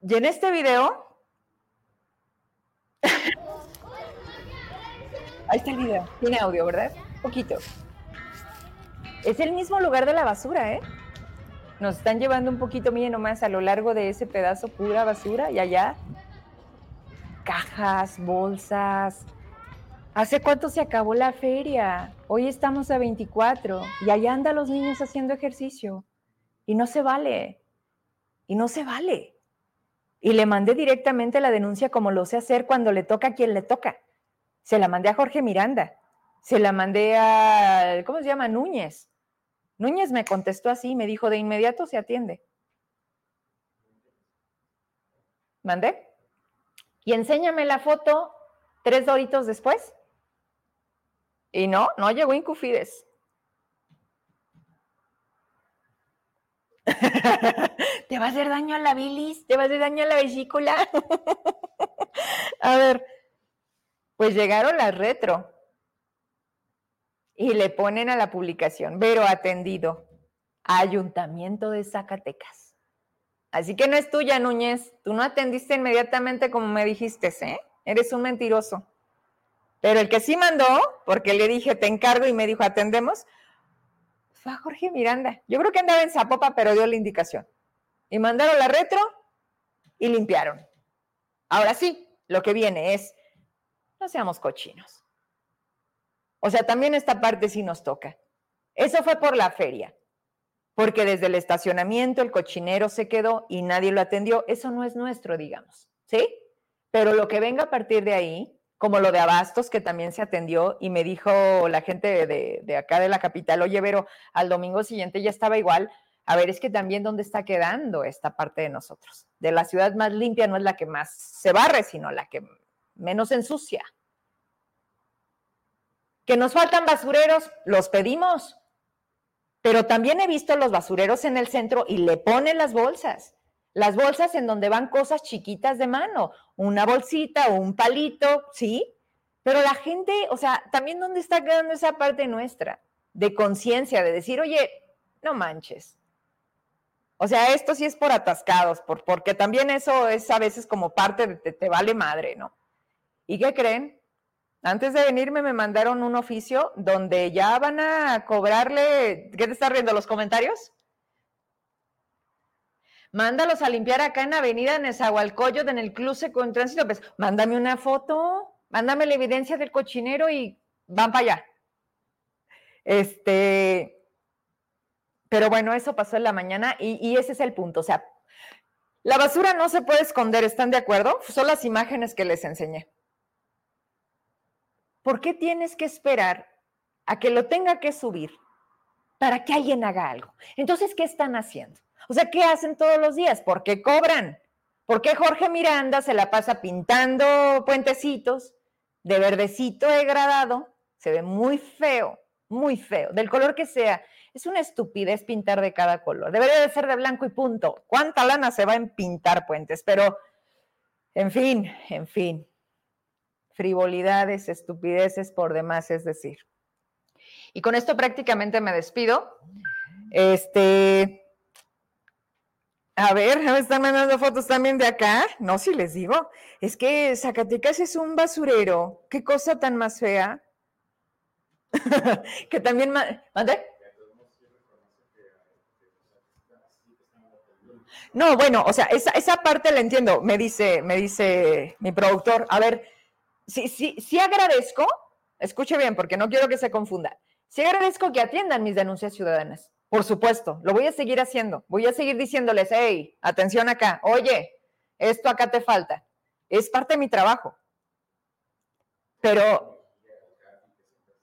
Y en este video... Ahí está el video. Tiene audio, ¿verdad? Poquito. Es el mismo lugar de la basura, ¿eh? Nos están llevando un poquito, miren nomás, a lo largo de ese pedazo pura basura y allá cajas, bolsas, ¿Hace cuánto se acabó la feria? Hoy estamos a 24 y allá andan los niños haciendo ejercicio. Y no se vale. Y no se vale. Y le mandé directamente la denuncia como lo sé hacer cuando le toca a quien le toca. Se la mandé a Jorge Miranda, se la mandé a, ¿cómo se llama? Núñez. Núñez me contestó así, me dijo, de inmediato se atiende. ¿Mandé? Y enséñame la foto tres doritos después. Y no, no llegó Incufides. te va a hacer daño a la bilis, te va a hacer daño a la vesícula. a ver, pues llegaron las retro y le ponen a la publicación, pero atendido, Ayuntamiento de Zacatecas. Así que no es tuya, Núñez. Tú no atendiste inmediatamente como me dijiste, ¿eh? Eres un mentiroso. Pero el que sí mandó, porque le dije, te encargo y me dijo, atendemos, fue Jorge Miranda. Yo creo que andaba en Zapopa, pero dio la indicación. Y mandaron la retro y limpiaron. Ahora sí, lo que viene es, no seamos cochinos. O sea, también esta parte sí nos toca. Eso fue por la feria, porque desde el estacionamiento el cochinero se quedó y nadie lo atendió. Eso no es nuestro, digamos, ¿sí? Pero lo que venga a partir de ahí, como lo de Abastos, que también se atendió y me dijo la gente de, acá de la capital, oye, Vero, al domingo siguiente ya estaba igual. A ver, es que también dónde está quedando esta parte de nosotros. De la ciudad más limpia no es la que más se barre, sino la que menos ensucia. Que nos faltan basureros, los pedimos. Pero también he visto los basureros en el centro y le ponen las bolsas. Las bolsas en donde van cosas chiquitas de mano, una bolsita o un palito, ¿sí? Pero la gente, o sea, también dónde está quedando esa parte nuestra de conciencia, de decir, oye, no manches. O sea, esto sí es por atascados, por, porque también eso es a veces como parte de te, te vale madre, ¿no? ¿Y qué creen? Antes de venirme me mandaron un oficio donde ya van a cobrarle, ¿qué te está riendo los comentarios? Mándalos a limpiar acá en Avenida Nezahualcóyotl, en el Club con Tránsito. Pues mándame una foto, mándame la evidencia del cochinero y van para allá. Este, pero bueno, eso pasó en la mañana y, y ese es el punto. O sea, la basura no se puede esconder, ¿están de acuerdo? Son las imágenes que les enseñé. ¿Por qué tienes que esperar a que lo tenga que subir para que alguien haga algo? Entonces, ¿qué están haciendo? O sea, ¿qué hacen todos los días? ¿Por qué cobran? ¿Por qué Jorge Miranda se la pasa pintando puentecitos de verdecito degradado? Se ve muy feo, muy feo, del color que sea. Es una estupidez pintar de cada color. Debería de ser de blanco y punto. ¿Cuánta lana se va en pintar puentes? Pero, en fin, en fin. Frivolidades, estupideces por demás, es decir. Y con esto prácticamente me despido. Este, a ver, me están mandando fotos también de acá. No, si les digo, es que Zacatecas es un basurero. Qué cosa tan más fea. que también... ¿Mande? No, bueno, o sea, esa, esa, parte la entiendo, me dice, me dice mi productor. A ver, sí, sí, sí agradezco, escuche bien, porque no quiero que se confunda. Sí agradezco que atiendan mis denuncias ciudadanas. Por supuesto, lo voy a seguir haciendo. Voy a seguir diciéndoles, hey, atención acá, oye, esto acá te falta. Es parte de mi trabajo. Pero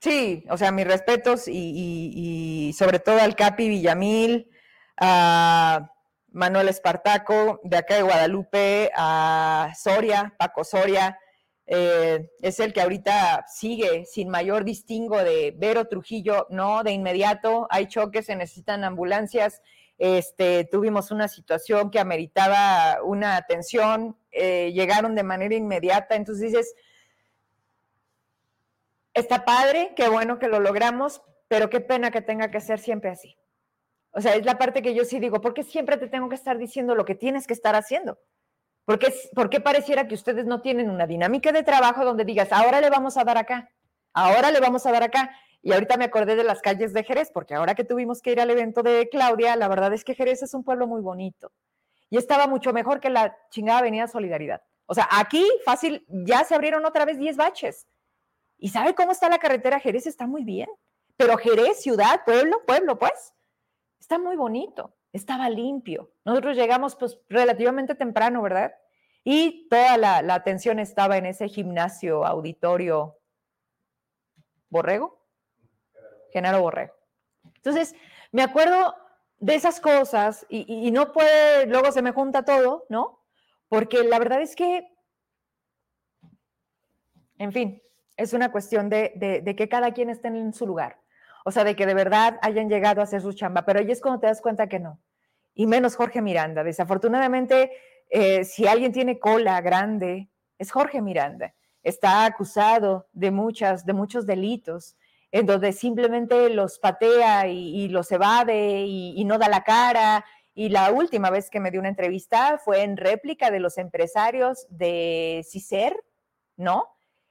sí, o sea, mis respetos y, sobre todo al Capi Villamil, a Manuel Espartaco, de acá de Guadalupe, a Soria, Paco Soria, eh, es el que ahorita sigue sin mayor distingo de Vero Trujillo, no, de inmediato hay choques, se necesitan ambulancias, este, tuvimos una situación que ameritaba una atención, eh, llegaron de manera inmediata, entonces dices, está padre, qué bueno que lo logramos, pero qué pena que tenga que ser siempre así. O sea, es la parte que yo sí digo, porque siempre te tengo que estar diciendo lo que tienes que estar haciendo? ¿Por qué, pareciera que ustedes no tienen una dinámica de trabajo donde digas, ahora le vamos a dar acá, ahora le vamos a dar acá? Y ahorita me acordé de las calles de Jerez, porque ahora que tuvimos que ir al evento de Claudia, la verdad es que Jerez es un pueblo muy bonito. Y estaba mucho mejor que la chingada Avenida Solidaridad. O sea, aquí fácil, ya se abrieron otra vez 10 baches. ¿Y sabe cómo está la carretera Jerez? Está muy bien. Pero Jerez, ciudad, pueblo, pueblo, pues, está muy bonito estaba limpio. Nosotros llegamos pues relativamente temprano, ¿verdad? y toda la, atención estaba en ese gimnasio auditorio Borrego, Genaro Borrego. Entonces, me acuerdo de esas cosas y, no puede, luego se me junta todo, ¿no? Porque la verdad es que, en fin, es una cuestión de, de, que cada quien esté en su lugar. O sea, de que de verdad hayan llegado a hacer su chamba, pero ahí es cuando te das cuenta que no. Y menos Jorge Miranda. Desafortunadamente, eh, si alguien tiene cola grande, es Jorge Miranda. Está acusado de, muchas, de muchos delitos en donde simplemente los patea y, los evade y, no da la cara. Y la última vez que me dio una entrevista fue en réplica de los empresarios de CICER, ¿no?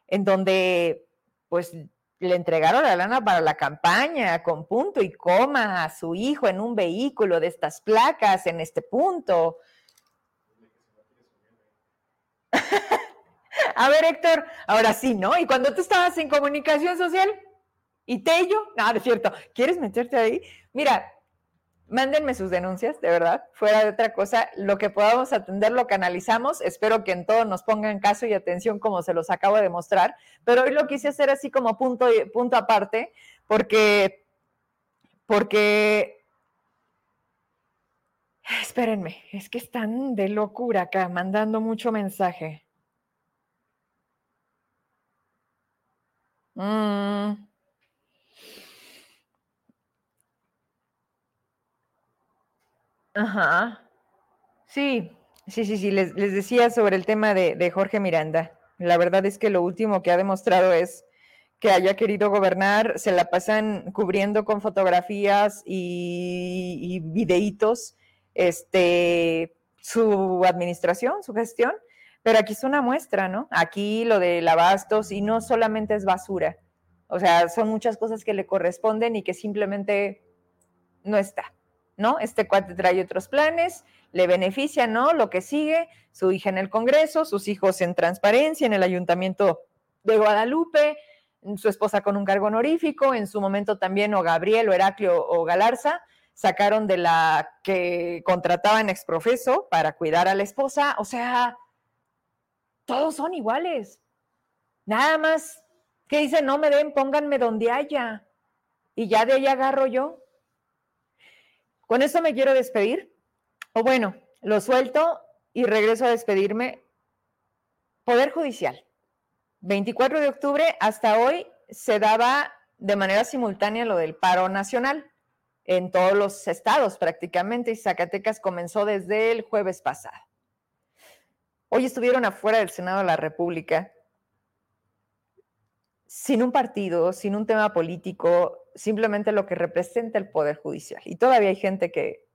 En donde, pues, le entregaron la lana para la campaña con punto y coma a su hijo en un vehículo de estas placas en este punto. a ver, Héctor, ahora sí, ¿no? Y cuando tú estabas en comunicación social, ¿Y Tello? No, es cierto. ¿Quieres meterte ahí? Mira, mándenme sus denuncias, de verdad, fuera de otra cosa, lo que podamos atender lo canalizamos, espero que en todo nos pongan caso y atención como se los acabo de mostrar, pero hoy lo quise hacer así como punto, punto aparte, porque, porque, espérenme, es que están de locura acá, mandando mucho mensaje. Mmm... Ajá. Sí, sí, sí, sí. Les, decía sobre el tema de, Jorge Miranda. La verdad es que lo último que ha demostrado es que haya querido gobernar, se la pasan cubriendo con fotografías y, y videitos este, su administración, su gestión. Pero aquí es una muestra, ¿no? Aquí lo del abastos y no solamente es basura. O sea, son muchas cosas que le corresponden y que simplemente no está. ¿No? Este cuate trae otros planes, le beneficia, ¿no? Lo que sigue, su hija en el Congreso, sus hijos en transparencia, en el Ayuntamiento de Guadalupe, su esposa con un cargo honorífico, en su momento también o Gabriel o Heraclio o Galarza sacaron de la que contrataban exprofeso para cuidar a la esposa, o sea, todos son iguales. Nada más que dicen, no me den, pónganme donde haya. Y ya de ahí agarro yo. Con esto me quiero despedir. O bueno, lo suelto y regreso a despedirme. Poder Judicial. 24 de octubre hasta hoy se daba de manera simultánea lo del paro nacional en todos los estados prácticamente y Zacatecas comenzó desde el jueves pasado. Hoy estuvieron afuera del Senado de la República sin un partido, sin un tema político, simplemente lo que representa el Poder Judicial. Y todavía hay gente que,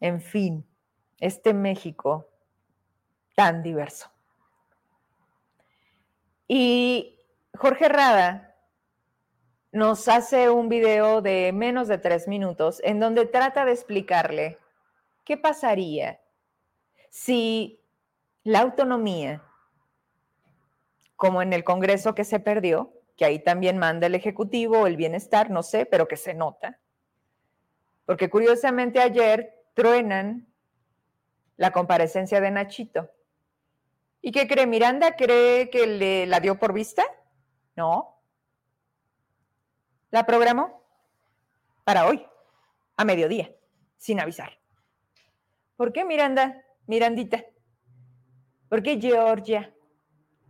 en fin, este México tan diverso. Y Jorge Rada nos hace un video de menos de tres minutos en donde trata de explicarle qué pasaría si la autonomía, como en el Congreso que se perdió, que ahí también manda el Ejecutivo, el bienestar, no sé, pero que se nota. Porque curiosamente ayer truenan la comparecencia de Nachito. ¿Y qué cree? ¿Miranda cree que le, la dio por vista? No. La programó para hoy, a mediodía, sin avisar. ¿Por qué Miranda? Mirandita. ¿Por qué Georgia?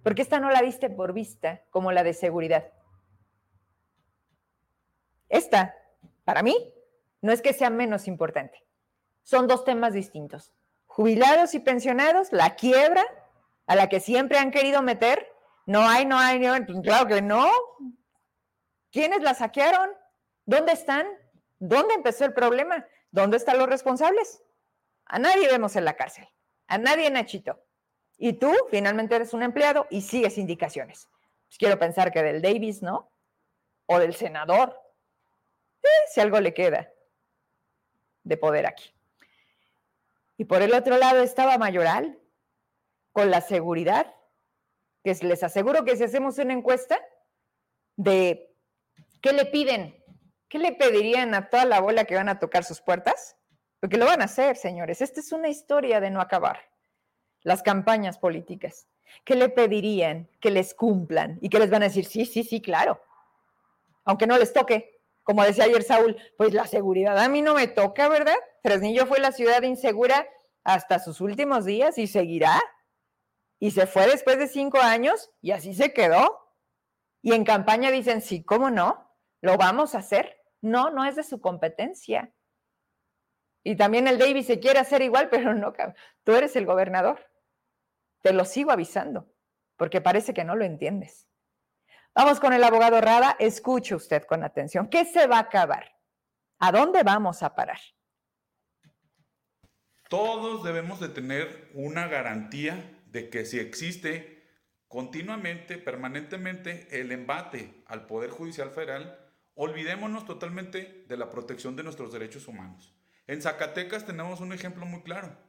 Porque esta no la viste por vista como la de seguridad. Esta, para mí, no es que sea menos importante. Son dos temas distintos. Jubilados y pensionados, la quiebra a la que siempre han querido meter. No hay, no hay, no pues claro que no. ¿Quiénes la saquearon? ¿Dónde están? ¿Dónde empezó el problema? ¿Dónde están los responsables? A nadie vemos en la cárcel. A nadie, Nachito. Y tú finalmente eres un empleado y sigues indicaciones. Pues quiero pensar que del Davis, ¿no? O del senador. Si algo le queda de poder aquí. Y por el otro lado estaba Mayoral, con la seguridad, que les aseguro que si hacemos una encuesta de qué le piden, qué le pedirían a toda la bola que van a tocar sus puertas, porque lo van a hacer, señores. Esta es una historia de no acabar. Las campañas políticas? ¿Qué le pedirían que les cumplan? Y que les van a decir, sí, sí, sí, claro. Aunque no les toque. Como decía ayer Saúl, pues la seguridad a mí no me toca, ¿verdad? Fresnillo fue la ciudad insegura hasta sus últimos días y seguirá. Y se fue después de cinco años y así se quedó. Y en campaña dicen, sí, ¿cómo no? ¿Lo vamos a hacer? No, no es de su competencia. Y también el David se quiere hacer igual, pero no, tú eres el gobernador. Te lo sigo avisando, porque parece que no lo entiendes. Vamos con el abogado Rada. Escuche usted con atención. ¿Qué se va a acabar? ¿A dónde vamos a parar? Todos debemos de tener una garantía de que si existe continuamente, permanentemente el embate al Poder Judicial Federal, olvidémonos totalmente de la protección de nuestros derechos humanos. En Zacatecas tenemos un ejemplo muy claro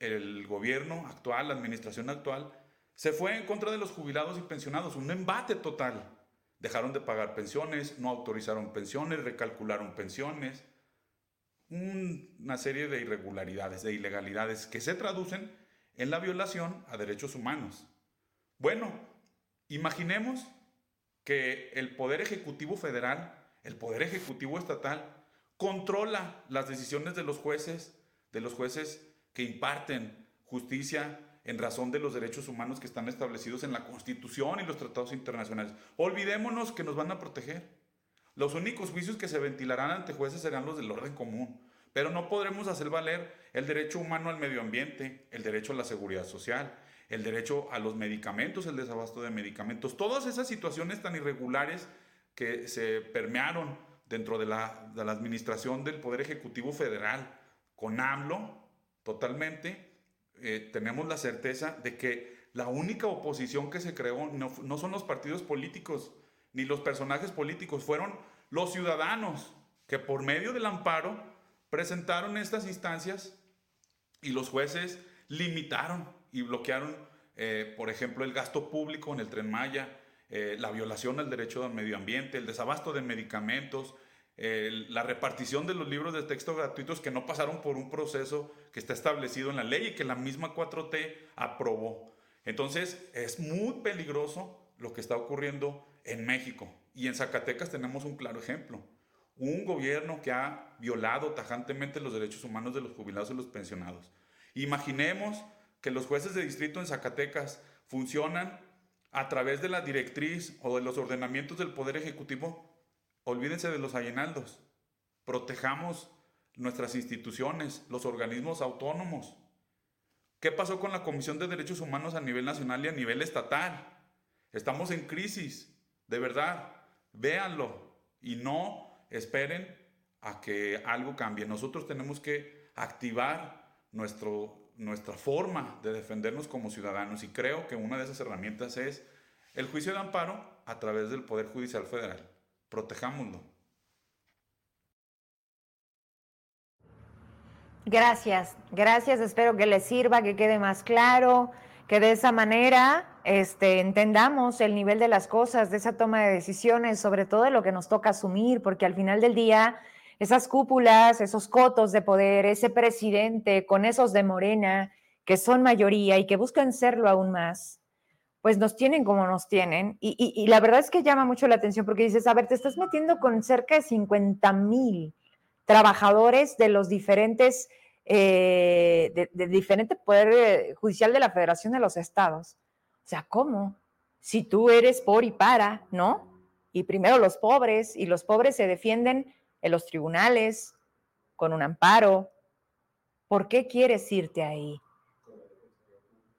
el gobierno actual, la administración actual, se fue en contra de los jubilados y pensionados, un embate total. Dejaron de pagar pensiones, no autorizaron pensiones, recalcularon pensiones, una serie de irregularidades, de ilegalidades que se traducen en la violación a derechos humanos. Bueno, imaginemos que el Poder Ejecutivo Federal, el Poder Ejecutivo Estatal, controla las decisiones de los jueces, de los jueces que imparten justicia en razón de los derechos humanos que están establecidos en la Constitución y los tratados internacionales. Olvidémonos que nos van a proteger. Los únicos juicios que se ventilarán ante jueces serán los del orden común, pero no podremos hacer valer el derecho humano al medio ambiente, el derecho a la seguridad social, el derecho a los medicamentos, el desabasto de medicamentos, todas esas situaciones tan irregulares que se permearon dentro de la, administración del Poder Ejecutivo Federal con AMLO, totalmente, eh, tenemos la certeza de que la única oposición que se creó no, no son los partidos políticos ni los personajes políticos, fueron los ciudadanos que por medio del amparo presentaron estas instancias y los jueces limitaron y bloquearon, eh, por ejemplo, el gasto público en el tren Maya, eh, la violación al derecho al medio ambiente, el desabasto de medicamentos, la repartición de los libros de texto gratuitos que no pasaron por un proceso que está establecido en la ley y que la misma 4T aprobó. Entonces es muy peligroso lo que está ocurriendo en México. Y en Zacatecas tenemos un claro ejemplo. Un gobierno que ha violado tajantemente los derechos humanos de los jubilados y los pensionados. Imaginemos que los jueces de distrito en Zacatecas funcionan a través de la directriz o de los ordenamientos del Poder Ejecutivo Olvídense de los aguinaldos. Protejamos nuestras instituciones, los organismos autónomos. ¿Qué pasó con la Comisión de Derechos Humanos a nivel nacional y a nivel estatal? Estamos en crisis, de verdad. Véanlo y no esperen a que algo cambie. Nosotros tenemos que activar nuestro, nuestra forma de defendernos como ciudadanos y creo que una de esas herramientas es el juicio de amparo a través del Poder Judicial Federal protejámoslo. Gracias, gracias. Espero que les sirva, que quede más claro, que de esa manera este, entendamos el nivel de las cosas, de esa toma de decisiones, sobre todo de lo que nos toca asumir, porque al final del día, esas cúpulas, esos cotos de poder, ese presidente con esos de Morena, que son mayoría y que buscan serlo aún más, pues nos tienen como nos tienen. Y, la verdad es que llama mucho la atención porque dices, a ver, te estás metiendo con cerca de 50 mil trabajadores de los diferentes, eh, de, diferente poder judicial de la Federación de los Estados. O sea, ¿cómo? Si tú eres por y para, ¿no? Y primero los pobres, y los pobres se defienden en los tribunales con un amparo. ¿Por qué quieres irte ahí?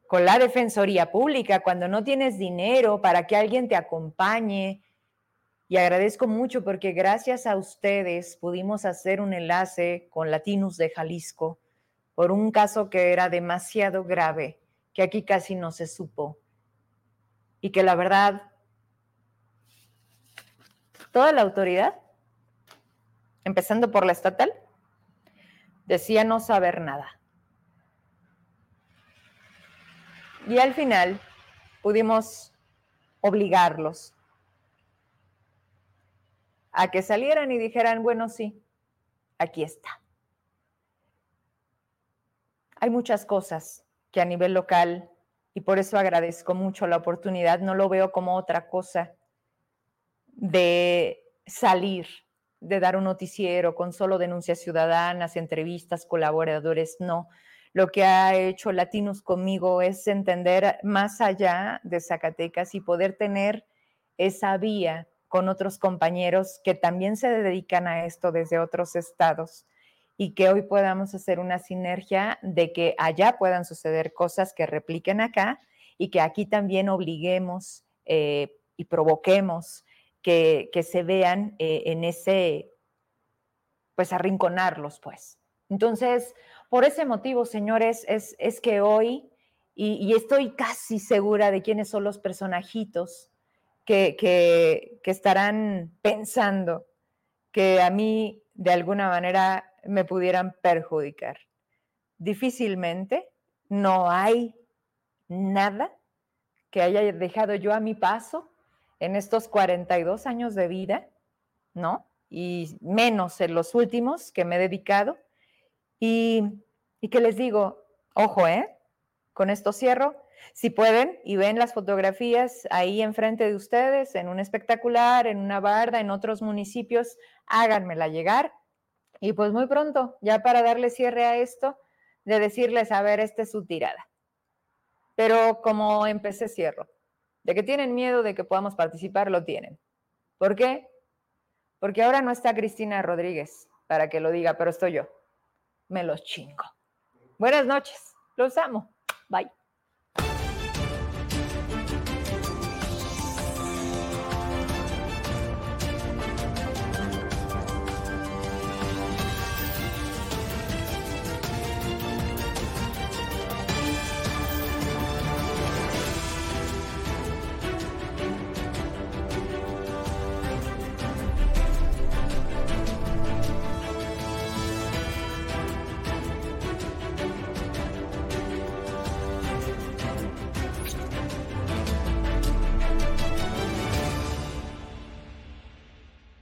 Con la Defensoría Pública, cuando no tienes dinero para que alguien te acompañe. Y agradezco mucho porque gracias a ustedes pudimos hacer un enlace con Latinos de Jalisco por un caso que era demasiado grave, que aquí casi no se supo. Y que la verdad, toda la autoridad, empezando por la estatal, decía no saber nada. Y al final pudimos obligarlos a que salieran y dijeran, bueno, sí, aquí está. Hay muchas cosas que a nivel local, y por eso agradezco mucho la oportunidad, no lo veo como otra cosa de salir, de dar un noticiero con solo denuncias ciudadanas, entrevistas, colaboradores, no. Lo que ha hecho Latinos conmigo es entender más allá de Zacatecas y poder tener esa vía con otros compañeros que también se dedican a esto desde otros estados y que hoy podamos hacer una sinergia de que allá puedan suceder cosas que repliquen acá y que aquí también obliguemos eh, y provoquemos que, se vean eh, en ese, pues arrinconarlos, pues. Entonces, por ese motivo, señores, es, que hoy, y, y, estoy casi segura de quiénes son los personajitos que, que, que estarán pensando que a mí de alguna manera me pudieran perjudicar. Difícilmente no hay nada que haya dejado yo a mi paso en estos 42 años de vida, ¿no? Y menos en los últimos que me he dedicado. Y, y que les digo, ojo, ¿eh? Con esto cierro. Si pueden y ven las fotografías ahí enfrente de ustedes, en un espectacular, en una barda, en otros municipios, háganmela llegar y pues muy pronto, ya para darle cierre a esto, de decirles, a ver, esta es su tirada. Pero como empecé, cierro. De que tienen miedo de que podamos participar, lo tienen. ¿Por qué? Porque ahora no está Cristina Rodríguez para que lo diga, pero estoy yo. Me los chingo. Buenas noches. Los amo. Bye.